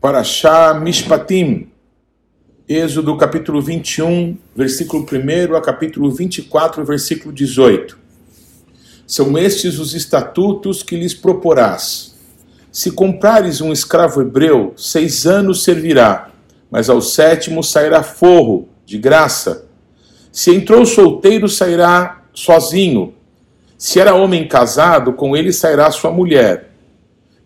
Parashá Mishpatim, Êxodo capítulo 21, versículo 1 a capítulo 24, versículo 18. São estes os estatutos que lhes proporás. Se comprares um escravo hebreu, seis anos servirá, mas ao sétimo sairá forro, de graça. Se entrou solteiro, sairá sozinho. Se era homem casado, com ele sairá sua mulher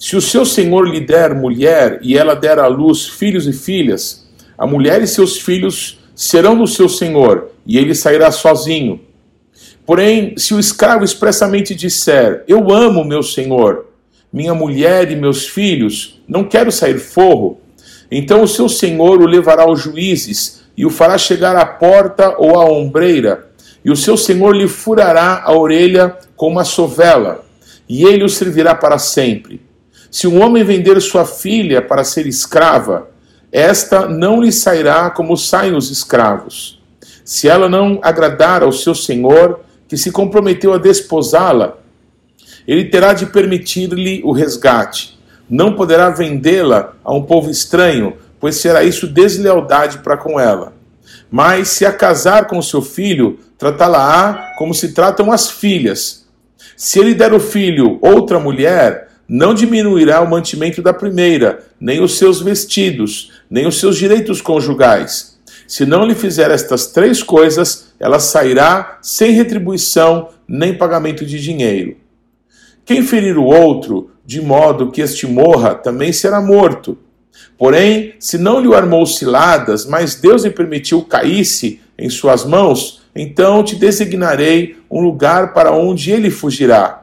se o seu senhor lhe der mulher e ela der à luz filhos e filhas, a mulher e seus filhos serão do seu senhor, e ele sairá sozinho. Porém, se o escravo expressamente disser: Eu amo meu senhor, minha mulher e meus filhos, não quero sair forro, então o seu senhor o levará aos juízes e o fará chegar à porta ou à ombreira, e o seu senhor lhe furará a orelha com uma sovela, e ele o servirá para sempre. Se um homem vender sua filha para ser escrava, esta não lhe sairá como saem os escravos. Se ela não agradar ao seu senhor, que se comprometeu a desposá-la, ele terá de permitir-lhe o resgate. Não poderá vendê-la a um povo estranho, pois será isso deslealdade para com ela. Mas se a casar com seu filho, tratá-la-á como se tratam as filhas. Se ele der o filho outra mulher, não diminuirá o mantimento da primeira, nem os seus vestidos, nem os seus direitos conjugais. Se não lhe fizer estas três coisas, ela sairá sem retribuição nem pagamento de dinheiro. Quem ferir o outro, de modo que este morra, também será morto. Porém, se não lhe armou ciladas, mas Deus lhe permitiu caísse em suas mãos, então te designarei um lugar para onde ele fugirá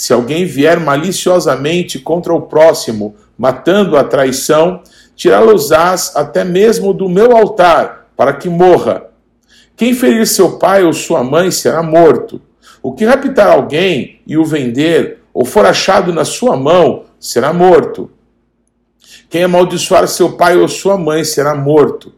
se alguém vier maliciosamente contra o próximo, matando a traição, tirá-los-ás até mesmo do meu altar, para que morra. Quem ferir seu pai ou sua mãe será morto. O que raptar alguém e o vender, ou for achado na sua mão, será morto. Quem amaldiçoar seu pai ou sua mãe será morto.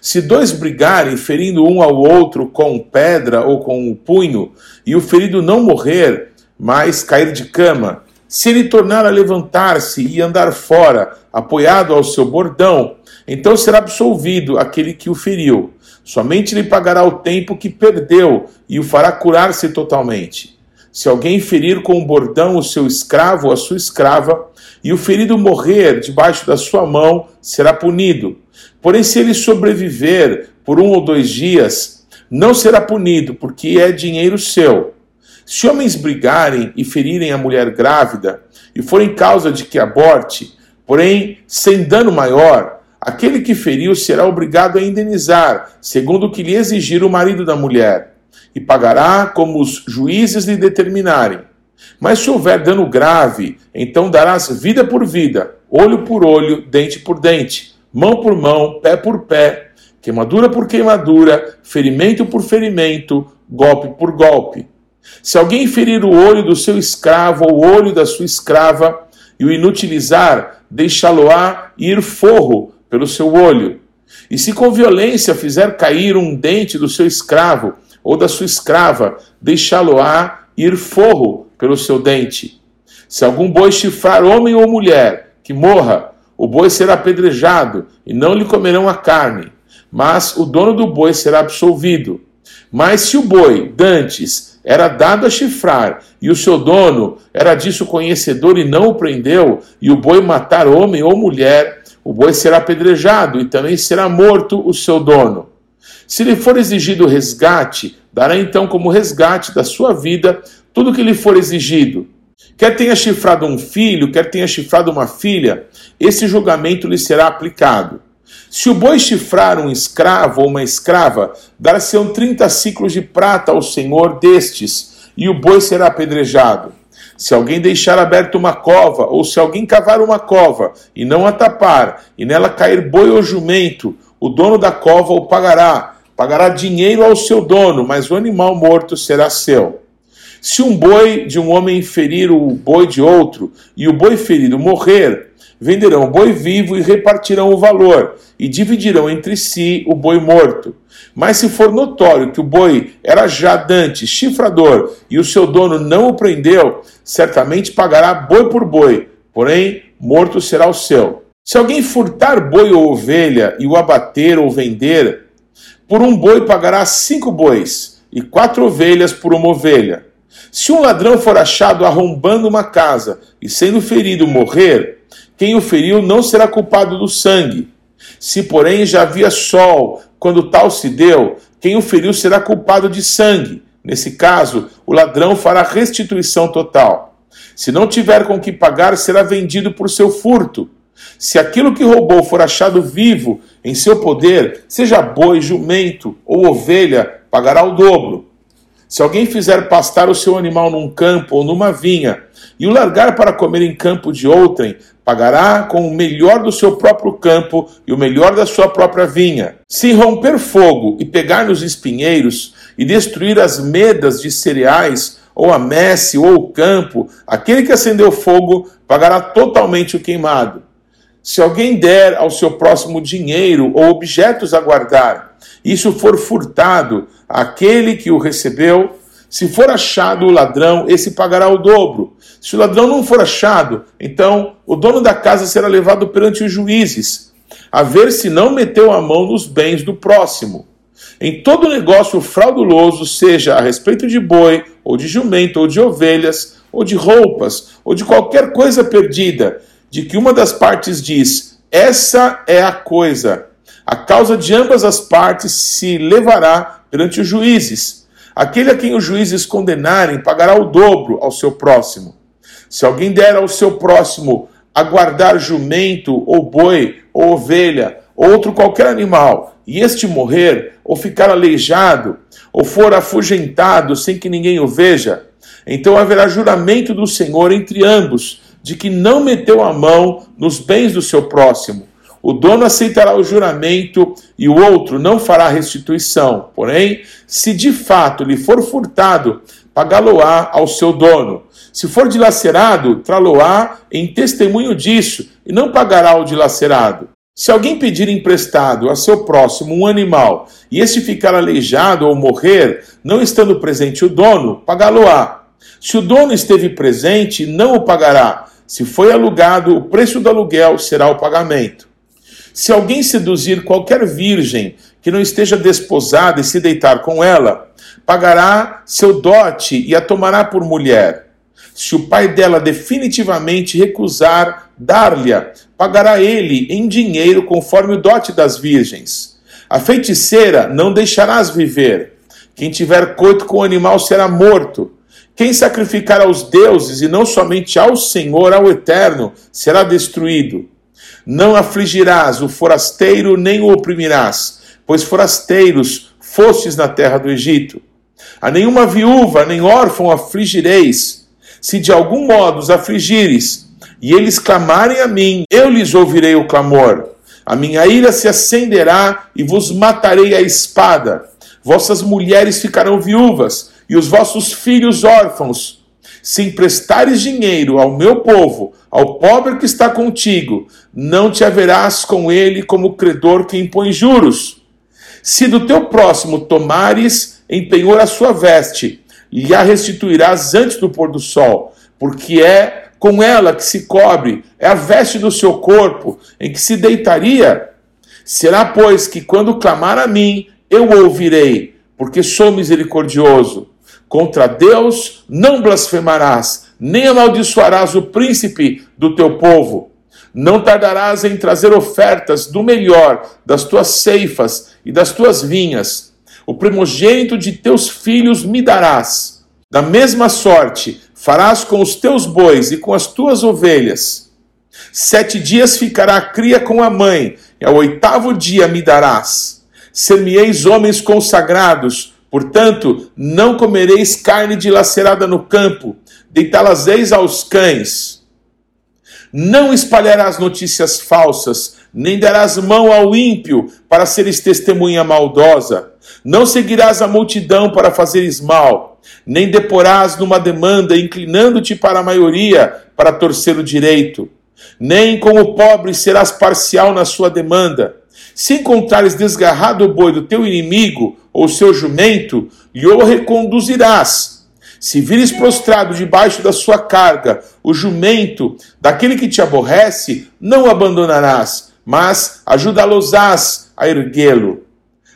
Se dois brigarem, ferindo um ao outro com pedra ou com o punho, e o ferido não morrer, mas cair de cama, se ele tornar a levantar-se e andar fora, apoiado ao seu bordão, então será absolvido aquele que o feriu. Somente lhe pagará o tempo que perdeu e o fará curar-se totalmente. Se alguém ferir com o bordão o seu escravo ou a sua escrava, e o ferido morrer debaixo da sua mão, será punido. Porém, se ele sobreviver por um ou dois dias, não será punido, porque é dinheiro seu se homens brigarem e ferirem a mulher grávida, e forem causa de que aborte, porém sem dano maior, aquele que feriu será obrigado a indenizar, segundo o que lhe exigir o marido da mulher, e pagará como os juízes lhe determinarem. Mas se houver dano grave, então darás vida por vida, olho por olho, dente por dente, mão por mão, pé por pé, queimadura por queimadura, ferimento por ferimento, golpe por golpe. Se alguém ferir o olho do seu escravo ou o olho da sua escrava e o inutilizar, deixá-lo-á ir forro pelo seu olho. E se com violência fizer cair um dente do seu escravo ou da sua escrava, deixá-lo-á ir forro pelo seu dente. Se algum boi chifrar homem ou mulher, que morra, o boi será apedrejado e não lhe comerão a carne, mas o dono do boi será absolvido. Mas se o boi, dantes, era dado a chifrar, e o seu dono era disso conhecedor e não o prendeu, e o boi matar homem ou mulher, o boi será apedrejado e também será morto o seu dono. Se lhe for exigido resgate, dará então como resgate da sua vida tudo o que lhe for exigido. Quer tenha chifrado um filho, quer tenha chifrado uma filha, esse julgamento lhe será aplicado. Se o boi chifrar um escravo ou uma escrava, dar-se-ão trinta ciclos de prata ao senhor destes, e o boi será apedrejado. Se alguém deixar aberta uma cova, ou se alguém cavar uma cova e não a tapar, e nela cair boi ou jumento, o dono da cova o pagará. Pagará dinheiro ao seu dono, mas o animal morto será seu. Se um boi de um homem ferir o boi de outro, e o boi ferido morrer, venderão o boi vivo e repartirão o valor, e dividirão entre si o boi morto. Mas se for notório que o boi era já dante chifrador e o seu dono não o prendeu, certamente pagará boi por boi, porém morto será o seu. Se alguém furtar boi ou ovelha e o abater ou vender, por um boi pagará cinco bois e quatro ovelhas por uma ovelha. Se um ladrão for achado arrombando uma casa e sendo ferido morrer, quem o feriu não será culpado do sangue. Se, porém, já havia sol quando tal se deu, quem o feriu será culpado de sangue. Nesse caso, o ladrão fará restituição total. Se não tiver com que pagar, será vendido por seu furto. Se aquilo que roubou for achado vivo em seu poder, seja boi, jumento ou ovelha, pagará o dobro. Se alguém fizer pastar o seu animal num campo ou numa vinha e o largar para comer em campo de outrem, pagará com o melhor do seu próprio campo e o melhor da sua própria vinha. Se romper fogo e pegar nos espinheiros e destruir as medas de cereais, ou a messe, ou o campo, aquele que acendeu fogo pagará totalmente o queimado. Se alguém der ao seu próximo dinheiro ou objetos a guardar, isso for furtado àquele que o recebeu, se for achado o ladrão, esse pagará o dobro. Se o ladrão não for achado, então o dono da casa será levado perante os juízes, a ver se não meteu a mão nos bens do próximo. Em todo negócio frauduloso, seja a respeito de boi, ou de jumento, ou de ovelhas, ou de roupas, ou de qualquer coisa perdida, de que uma das partes diz: essa é a coisa. A causa de ambas as partes se levará perante os juízes Aquele a quem os juízes condenarem pagará o dobro ao seu próximo. Se alguém der ao seu próximo a guardar jumento, ou boi, ou ovelha, ou outro qualquer animal, e este morrer, ou ficar aleijado, ou for afugentado sem que ninguém o veja, então haverá juramento do Senhor entre ambos, de que não meteu a mão nos bens do seu próximo o dono aceitará o juramento e o outro não fará restituição. Porém, se de fato lhe for furtado, pagá-lo-á ao seu dono. Se for dilacerado, trá-lo-á em testemunho disso, e não pagará ao dilacerado. Se alguém pedir emprestado a seu próximo um animal, e este ficar aleijado ou morrer, não estando presente o dono, pagá-lo-á. Se o dono esteve presente, não o pagará. Se foi alugado, o preço do aluguel será o pagamento. Se alguém seduzir qualquer virgem que não esteja desposada e se deitar com ela, pagará seu dote e a tomará por mulher. Se o pai dela definitivamente recusar dar-lhe, pagará ele em dinheiro conforme o dote das virgens. A feiticeira não deixarás viver. Quem tiver coito com o animal será morto. Quem sacrificar aos deuses e não somente ao Senhor, ao Eterno, será destruído. Não afligirás o forasteiro, nem o oprimirás, pois forasteiros fostes na terra do Egito. A nenhuma viúva nem órfão afligireis. Se de algum modo os afligires, e eles clamarem a mim, eu lhes ouvirei o clamor. A minha ira se acenderá e vos matarei a espada. Vossas mulheres ficarão viúvas e os vossos filhos órfãos. Se emprestares dinheiro ao meu povo, ao pobre que está contigo, não te haverás com ele como credor que impõe juros. Se do teu próximo tomares em penhor a sua veste, lhe a restituirás antes do pôr do sol, porque é com ela que se cobre, é a veste do seu corpo, em que se deitaria. Será, pois, que quando clamar a mim, eu ouvirei, porque sou misericordioso. Contra Deus não blasfemarás, nem amaldiçoarás o príncipe do teu povo. Não tardarás em trazer ofertas do melhor das tuas ceifas e das tuas vinhas. O primogênito de teus filhos me darás. Da mesma sorte farás com os teus bois e com as tuas ovelhas. Sete dias ficará a cria com a mãe, e ao oitavo dia me darás. Ser-me-eis homens consagrados, Portanto, não comereis carne dilacerada no campo, deitá-las-eis aos cães. Não espalharás notícias falsas, nem darás mão ao ímpio para seres testemunha maldosa. Não seguirás a multidão para fazeres mal, nem deporás numa demanda, inclinando-te para a maioria para torcer o direito. Nem como pobre serás parcial na sua demanda se encontrares desgarrado o boi do teu inimigo ou seu jumento, lhe o reconduzirás. Se vires prostrado debaixo da sua carga, o jumento daquele que te aborrece, não abandonarás, mas ajudá-los-ás a erguê-lo.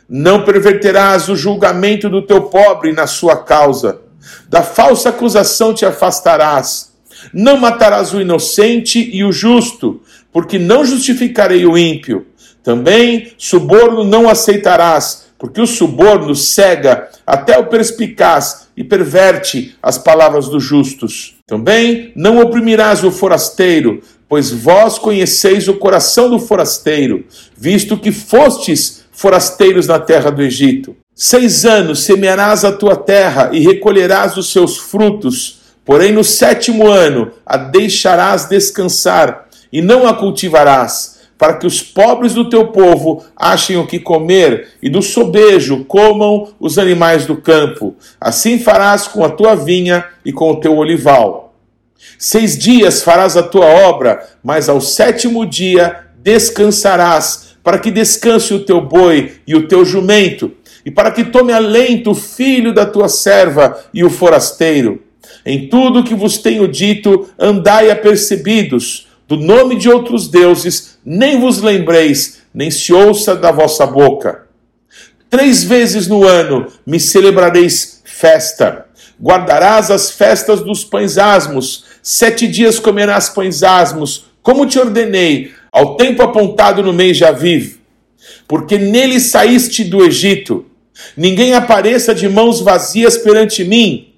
Não perverterás o julgamento do teu pobre na sua causa. Da falsa acusação te afastarás. Não matarás o inocente e o justo, porque não justificarei o ímpio. Também suborno não aceitarás, porque o suborno cega até o perspicaz e perverte as palavras dos justos. Também não oprimirás o forasteiro, pois vós conheceis o coração do forasteiro, visto que fostes forasteiros na terra do Egito. Seis anos semearás a tua terra e recolherás os seus frutos, porém no sétimo ano a deixarás descansar e não a cultivarás para que os pobres do teu povo achem o que comer, e do sobejo comam os animais do campo. Assim farás com a tua vinha e com o teu olival. Seis dias farás a tua obra, mas ao sétimo dia descansarás, para que descanse o teu boi e o teu jumento, e para que tome alento o filho da tua serva e o forasteiro. Em tudo que vos tenho dito, andai apercebidos do nome de outros deuses, nem vos lembreis, nem se ouça da vossa boca. Três vezes no ano me celebrareis festa. Guardarás as festas dos pães asmos. Sete dias comerás pães asmos, como te ordenei, ao tempo apontado no mês de Aviv. Porque nele saíste do Egito. Ninguém apareça de mãos vazias perante mim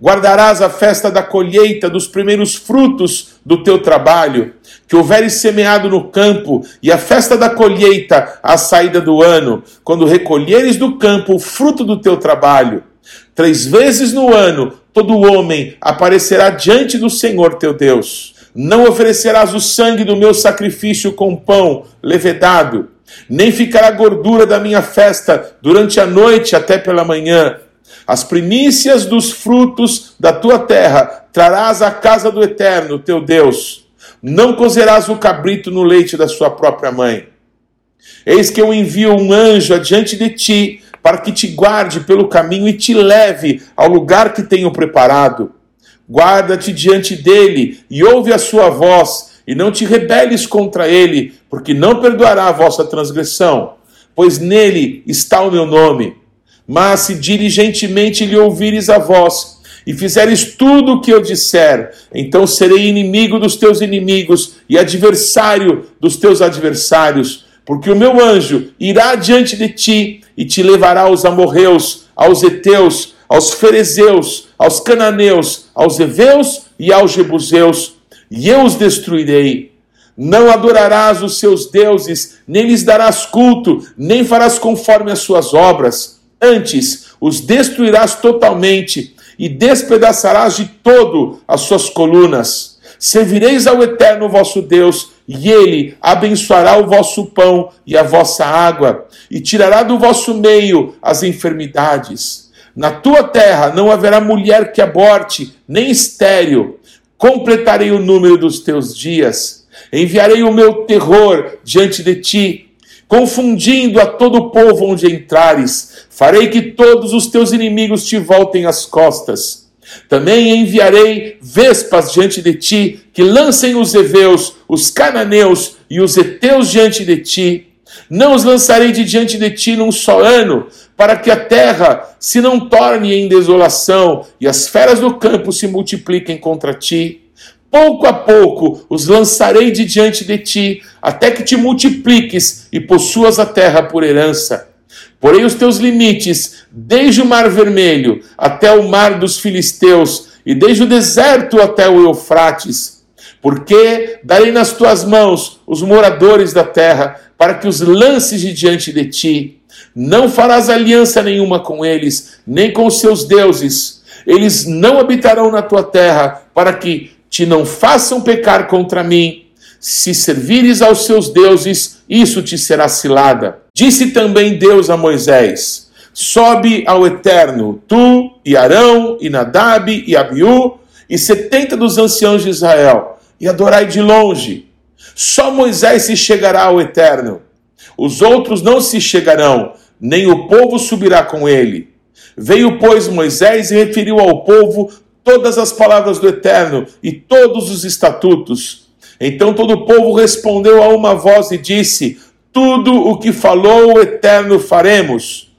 Guardarás a festa da colheita dos primeiros frutos do teu trabalho, que houveres semeado no campo, e a festa da colheita à saída do ano, quando recolheres do campo o fruto do teu trabalho. Três vezes no ano todo homem aparecerá diante do Senhor teu Deus. Não oferecerás o sangue do meu sacrifício com pão levedado, nem ficará gordura da minha festa durante a noite até pela manhã as primícias dos frutos da tua terra trarás à casa do Eterno, teu Deus. Não cozerás o cabrito no leite da sua própria mãe. Eis que eu envio um anjo adiante de ti, para que te guarde pelo caminho e te leve ao lugar que tenho preparado. Guarda-te diante dele e ouve a sua voz, e não te rebeles contra ele, porque não perdoará a vossa transgressão, pois nele está o meu nome. Mas se diligentemente lhe ouvires a voz, e fizeres tudo o que eu disser, então serei inimigo dos teus inimigos e adversário dos teus adversários, porque o meu anjo irá diante de ti e te levará aos amorreus, aos heteus, aos ferezeus, aos cananeus, aos heveus e aos jebuseus, e eu os destruirei. Não adorarás os seus deuses, nem lhes darás culto, nem farás conforme as suas obras Antes, os destruirás totalmente e despedaçarás de todo as suas colunas. Servireis ao Eterno vosso Deus, e ele abençoará o vosso pão e a vossa água, e tirará do vosso meio as enfermidades. Na tua terra não haverá mulher que aborte, nem estéril. Completarei o número dos teus dias. Enviarei o meu terror diante de ti confundindo a todo o povo onde entrares. Farei que todos os teus inimigos te voltem as costas. Também enviarei vespas diante de ti, que lancem os heveus, os cananeus e os heteus diante de ti. Não os lançarei de diante de ti num só ano, para que a terra se não torne em desolação e as feras do campo se multipliquem contra ti. Pouco a pouco os lançarei de diante de ti, até que te multipliques e possuas a terra por herança. Porém, os teus limites, desde o mar vermelho até o mar dos filisteus, e desde o deserto até o Eufrates, porque darei nas tuas mãos os moradores da terra, para que os lances de diante de ti. Não farás aliança nenhuma com eles, nem com os seus deuses. Eles não habitarão na tua terra, para que te não façam pecar contra mim. Se servires aos seus deuses, isso te será cilada. Disse também Deus a Moisés: Sobe ao Eterno, tu e Arão e Nadab e Abiú e setenta dos anciãos de Israel, e adorai de longe. Só Moisés se chegará ao Eterno. Os outros não se chegarão, nem o povo subirá com ele. Veio, pois, Moisés e referiu ao povo todas as palavras do Eterno e todos os estatutos. Então todo o povo respondeu a uma voz e disse: Tudo o que falou o Eterno faremos.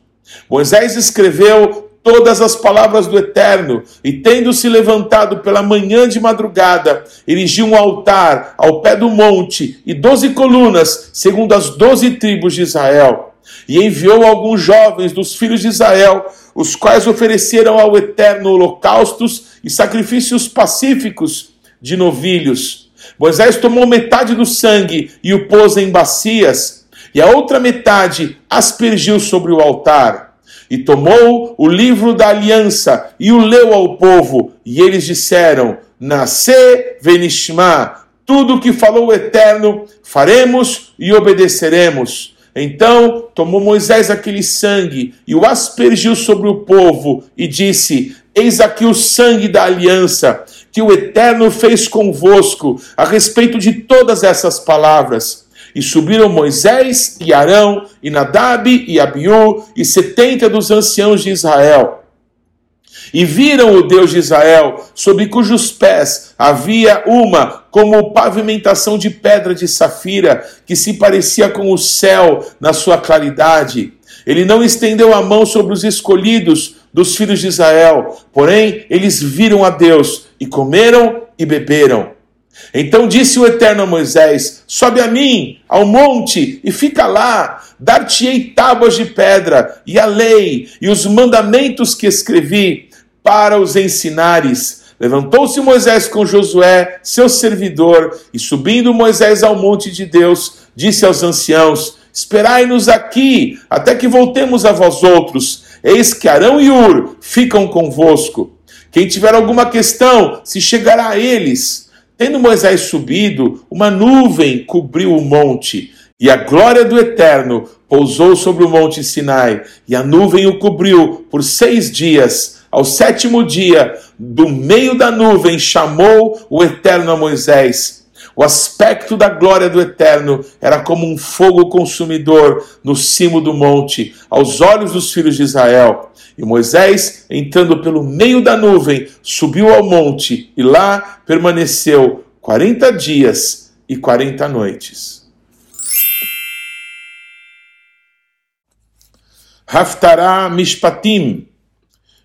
Moisés escreveu todas as palavras do Eterno, e tendo se levantado pela manhã de madrugada, erigiu um altar ao pé do monte e doze colunas, segundo as doze tribos de Israel. E enviou alguns jovens dos filhos de Israel, os quais ofereceram ao Eterno holocaustos e sacrifícios pacíficos de novilhos. Moisés tomou metade do sangue e o pôs em bacias, e a outra metade aspergiu sobre o altar. E tomou o livro da aliança e o leu ao povo, e eles disseram: Nasce venishma, tudo o que falou o Eterno, faremos e obedeceremos. Então tomou Moisés aquele sangue e o aspergiu sobre o povo e disse: Eis aqui o sangue da aliança que o Eterno fez convosco a respeito de todas essas palavras. E subiram Moisés e Arão, e Nadab e Abiú, e setenta dos anciãos de Israel. E viram o Deus de Israel, sobre cujos pés havia uma como pavimentação de pedra de safira, que se parecia com o céu na sua claridade. Ele não estendeu a mão sobre os escolhidos dos filhos de Israel, porém eles viram a Deus e comeram e beberam. Então disse o Eterno a Moisés: Sobe a mim, ao monte, e fica lá. Dar-te-ei tábuas de pedra, e a lei, e os mandamentos que escrevi, para os ensinares. Levantou-se Moisés com Josué, seu servidor, e subindo Moisés ao monte de Deus, disse aos anciãos: Esperai-nos aqui, até que voltemos a vós outros. Eis que Arão e Ur ficam convosco. Quem tiver alguma questão, se chegará a eles Tendo Moisés subido, uma nuvem cobriu o monte, e a glória do Eterno pousou sobre o monte Sinai, e a nuvem o cobriu por seis dias. Ao sétimo dia, do meio da nuvem, chamou o Eterno a Moisés. O aspecto da glória do Eterno era como um fogo consumidor no cimo do monte, aos olhos dos filhos de Israel. E Moisés, entrando pelo meio da nuvem, subiu ao monte e lá permaneceu quarenta dias e quarenta noites. Haftará Mishpatim,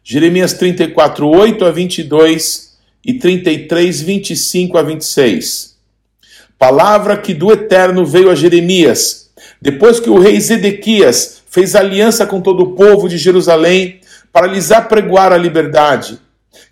Jeremias 34, 8 a 22 e 33, 25 a 26. Palavra que do Eterno veio a Jeremias, depois que o rei Zedequias fez aliança com todo o povo de Jerusalém para lhes apregoar a liberdade,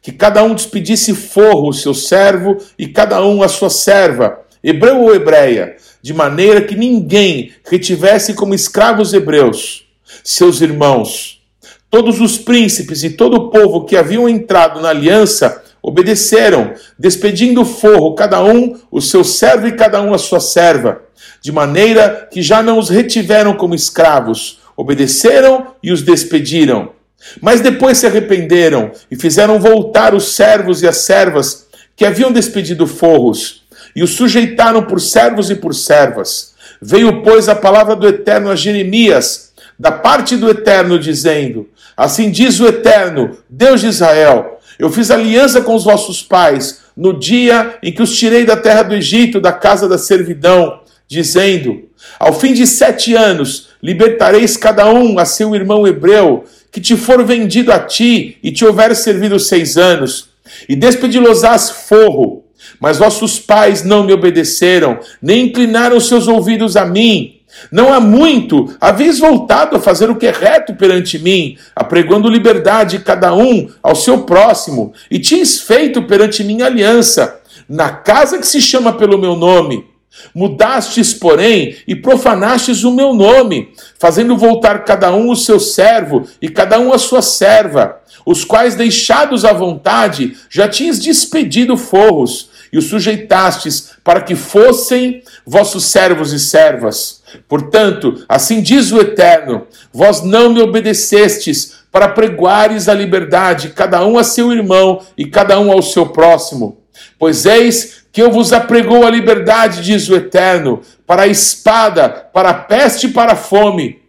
que cada um despedisse forro o seu servo e cada um a sua serva, hebreu ou hebreia, de maneira que ninguém retivesse como escravos hebreus seus irmãos. Todos os príncipes e todo o povo que haviam entrado na aliança obedeceram, despedindo forro, cada um o seu servo e cada um a sua serva, de maneira que já não os retiveram como escravos, obedeceram e os despediram. Mas depois se arrependeram e fizeram voltar os servos e as servas que haviam despedido forros, e os sujeitaram por servos e por servas. Veio, pois, a palavra do Eterno a Jeremias, da parte do Eterno, dizendo: Assim diz o Eterno, Deus de Israel: Eu fiz aliança com os vossos pais no dia em que os tirei da terra do Egito, da casa da servidão, dizendo: Ao fim de sete anos libertareis cada um a seu irmão hebreu que te for vendido a ti e te houver servido seis anos, e despedi-los-ás forro. Mas vossos pais não me obedeceram, nem inclinaram seus ouvidos a mim. Não há muito, haveis voltado a fazer o que é reto perante mim, apregando liberdade cada um ao seu próximo, e tinhas feito perante mim aliança, na casa que se chama pelo meu nome. Mudastes, porém, e profanastes o meu nome, fazendo voltar cada um o seu servo e cada um a sua serva, os quais, deixados à vontade, já tinhas despedido forros, e os sujeitastes para que fossem vossos servos e servas. Portanto, assim diz o Eterno: vós não me obedecestes para pregoares a liberdade, cada um a seu irmão e cada um ao seu próximo. Pois eis que eu vos apregou a liberdade, diz o Eterno, para a espada, para a peste e para a fome.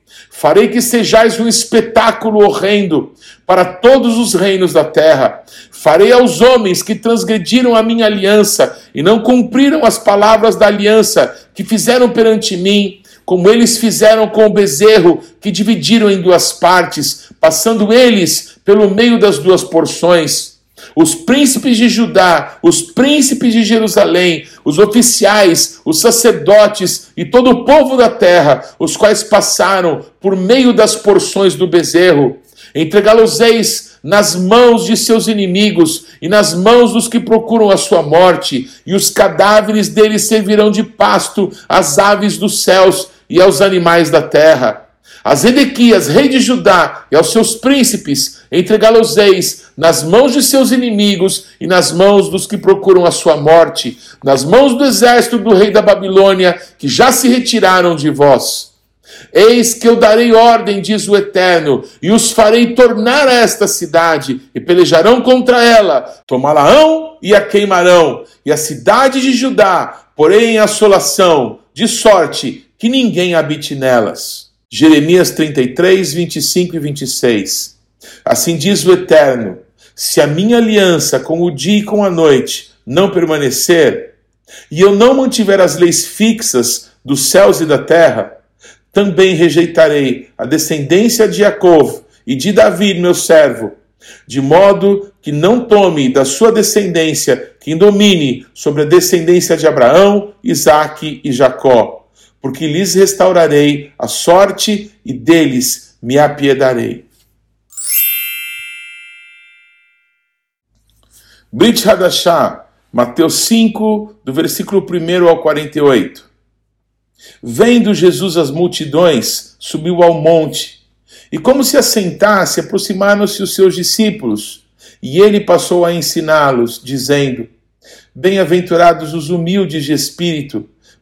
Farei que sejais um espetáculo horrendo para todos os reinos da terra. Farei aos homens que transgrediram a minha aliança e não cumpriram as palavras da aliança que fizeram perante mim, como eles fizeram com o bezerro que dividiram em duas partes, passando eles pelo meio das duas porções os príncipes de Judá, os príncipes de Jerusalém, os oficiais, os sacerdotes e todo o povo da terra, os quais passaram por meio das porções do bezerro, entregá-los-eis nas mãos de seus inimigos e nas mãos dos que procuram a sua morte, e os cadáveres deles servirão de pasto às aves dos céus e aos animais da terra. A Zedequias, rei de Judá, e aos seus príncipes, entregá-los-eis nas mãos de seus inimigos e nas mãos dos que procuram a sua morte, nas mãos do exército do rei da Babilônia, que já se retiraram de vós. Eis que eu darei ordem, diz o Eterno, e os farei tornar a esta cidade, e pelejarão contra ela, tomá-la-ão e a queimarão, e a cidade de Judá porém em assolação, de sorte que ninguém habite nelas. Jeremias 33, 25 e 26. Assim diz o Eterno: se a minha aliança com o dia e com a noite não permanecer, e eu não mantiver as leis fixas dos céus e da terra, também rejeitarei a descendência de Jacó e de Davi, meu servo, de modo que não tome da sua descendência quem domine sobre a descendência de Abraão, Isaque e Jacó porque lhes restaurarei a sorte e deles me apiedarei. Brit Hadashah, Mateus 5, do versículo 1 ao 48. Vendo Jesus as multidões, subiu ao monte, e como se assentasse, aproximaram-se os seus discípulos, e ele passou a ensiná-los, dizendo: Bem-aventurados os humildes de espírito,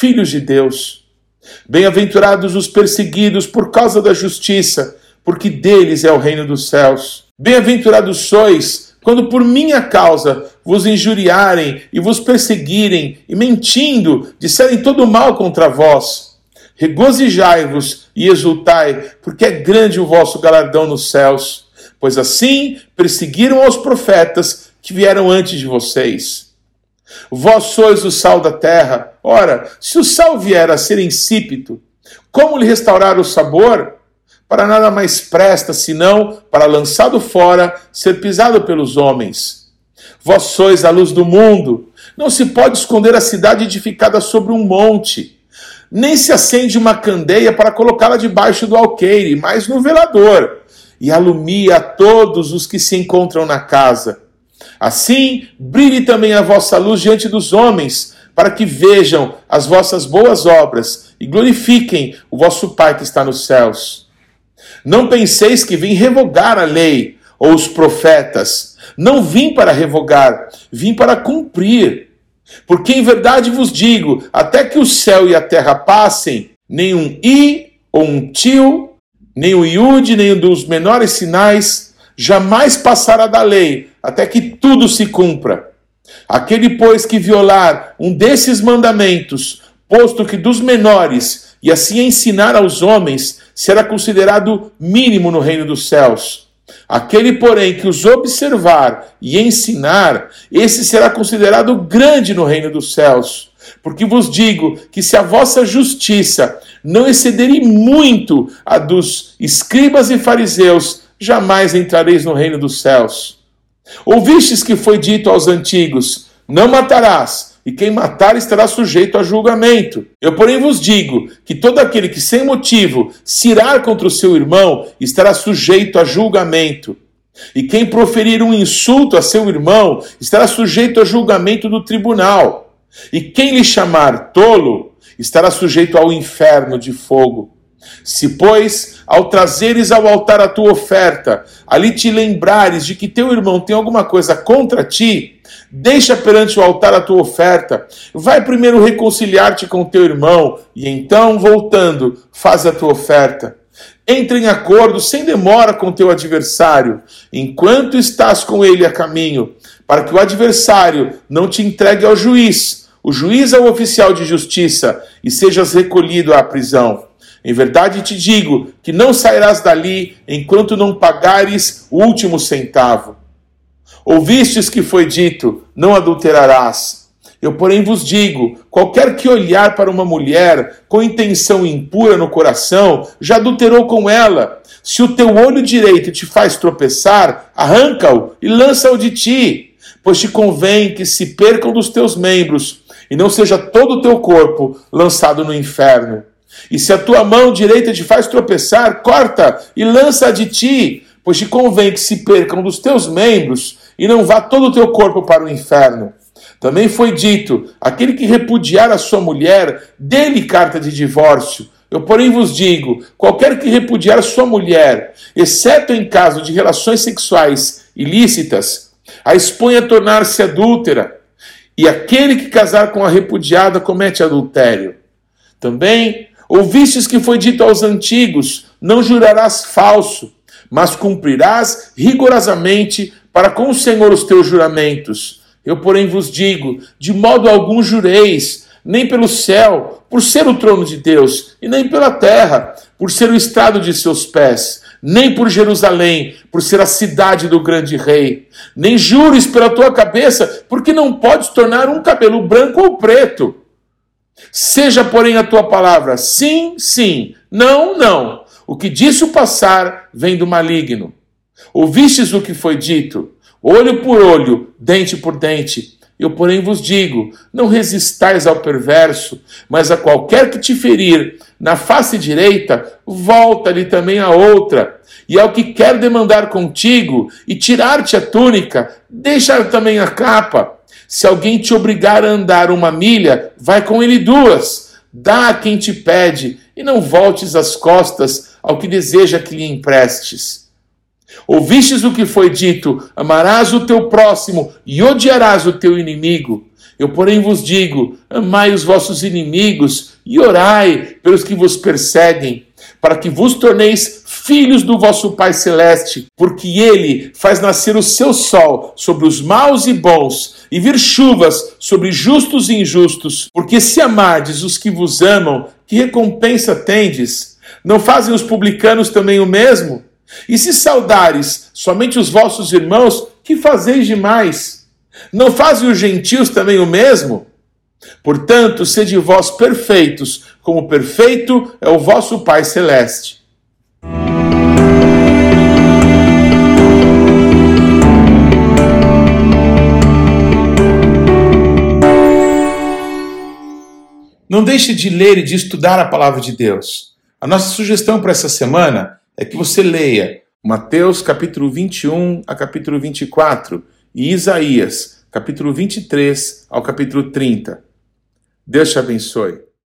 filhos de Deus. Bem-aventurados os perseguidos por causa da justiça, porque deles é o reino dos céus. Bem-aventurados sois quando por minha causa vos injuriarem e vos perseguirem e mentindo disserem todo mal contra vós. Regozijai-vos e exultai, porque é grande o vosso galardão nos céus, pois assim perseguiram aos profetas que vieram antes de vocês. Vós sois o sal da terra. Ora, se o sal vier a ser insípido, como lhe restaurar o sabor? Para nada mais presta senão para, lançado fora, ser pisado pelos homens. Vós sois a luz do mundo. Não se pode esconder a cidade edificada sobre um monte. Nem se acende uma candeia para colocá-la debaixo do alqueire, mas no velador, e alumia a todos os que se encontram na casa. Assim, brilhe também a vossa luz diante dos homens, para que vejam as vossas boas obras e glorifiquem o vosso Pai que está nos céus. Não penseis que vim revogar a lei ou os profetas. Não vim para revogar, vim para cumprir. Porque em verdade vos digo: até que o céu e a terra passem, nem um i ou um tio, nem o iude, nem um dos menores sinais jamais passará da lei, até que tudo se cumpra. Aquele, pois, que violar um desses mandamentos, posto que dos menores, e assim ensinar aos homens, será considerado mínimo no reino dos céus. Aquele, porém, que os observar e ensinar, esse será considerado grande no reino dos céus. Porque vos digo que se a vossa justiça não excederem muito a dos escribas e fariseus, jamais entrareis no reino dos céus. Ouvistes que foi dito aos antigos: Não matarás, e quem matar estará sujeito a julgamento. Eu, porém, vos digo que todo aquele que sem motivo se irar contra o seu irmão estará sujeito a julgamento. E quem proferir um insulto a seu irmão estará sujeito a julgamento do tribunal. E quem lhe chamar tolo estará sujeito ao inferno de fogo. Se, pois, ao trazeres ao altar a tua oferta, ali te lembrares de que teu irmão tem alguma coisa contra ti, deixa perante o altar a tua oferta, vai primeiro reconciliar-te com teu irmão, e então, voltando, faz a tua oferta. Entra em acordo sem demora com teu adversário, enquanto estás com ele a caminho, para que o adversário não te entregue ao juiz, o juiz ao oficial de justiça, e sejas recolhido à prisão. Em verdade te digo que não sairás dali enquanto não pagares o último centavo. Ouvistes que foi dito: não adulterarás. Eu, porém, vos digo: qualquer que olhar para uma mulher com intenção impura no coração, já adulterou com ela. Se o teu olho direito te faz tropeçar, arranca-o e lança-o de ti, pois te convém que se percam dos teus membros, e não seja todo o teu corpo lançado no inferno. E se a tua mão direita te faz tropeçar, corta e lança de ti, pois te convém que se percam dos teus membros e não vá todo o teu corpo para o inferno. Também foi dito: aquele que repudiar a sua mulher, dê-lhe carta de divórcio. Eu, porém, vos digo: qualquer que repudiar sua mulher, exceto em caso de relações sexuais ilícitas, a expõe a tornar-se adúltera. E aquele que casar com a repudiada comete adultério. Também Ouvistes que foi dito aos antigos: Não jurarás falso, mas cumprirás rigorosamente para com o Senhor os teus juramentos. Eu, porém, vos digo: de modo algum jureis, nem pelo céu, por ser o trono de Deus, e nem pela terra, por ser o estado de seus pés, nem por Jerusalém, por ser a cidade do grande rei. Nem jures pela tua cabeça, porque não podes tornar um cabelo branco ou preto. Seja, porém, a tua palavra sim, sim, não, não. O que disse o passar vem do maligno. Ouvistes o que foi dito, olho por olho, dente por dente. Eu, porém, vos digo: não resistais ao perverso, mas a qualquer que te ferir na face direita, volta-lhe também a outra. E ao que quer demandar contigo e tirar-te a túnica, deixa também a capa. Se alguém te obrigar a andar uma milha, vai com ele duas. Dá a quem te pede, e não voltes as costas ao que deseja que lhe emprestes. Ouvistes o que foi dito: amarás o teu próximo e odiarás o teu inimigo. Eu, porém, vos digo: amai os vossos inimigos e orai pelos que vos perseguem, para que vos torneis filhos do vosso Pai Celeste, porque ele faz nascer o seu sol sobre os maus e bons, e vir chuvas sobre justos e injustos. Porque se amardes os que vos amam, que recompensa tendes? Não fazem os publicanos também o mesmo? E se saudares somente os vossos irmãos, que fazeis demais? Não fazem os gentios também o mesmo? Portanto, sede vós perfeitos, como perfeito é o vosso Pai Celeste. Não deixe de ler e de estudar a palavra de Deus. A nossa sugestão para essa semana é que você leia Mateus capítulo 21 a capítulo 24 e Isaías capítulo 23 ao capítulo 30. Deus te abençoe.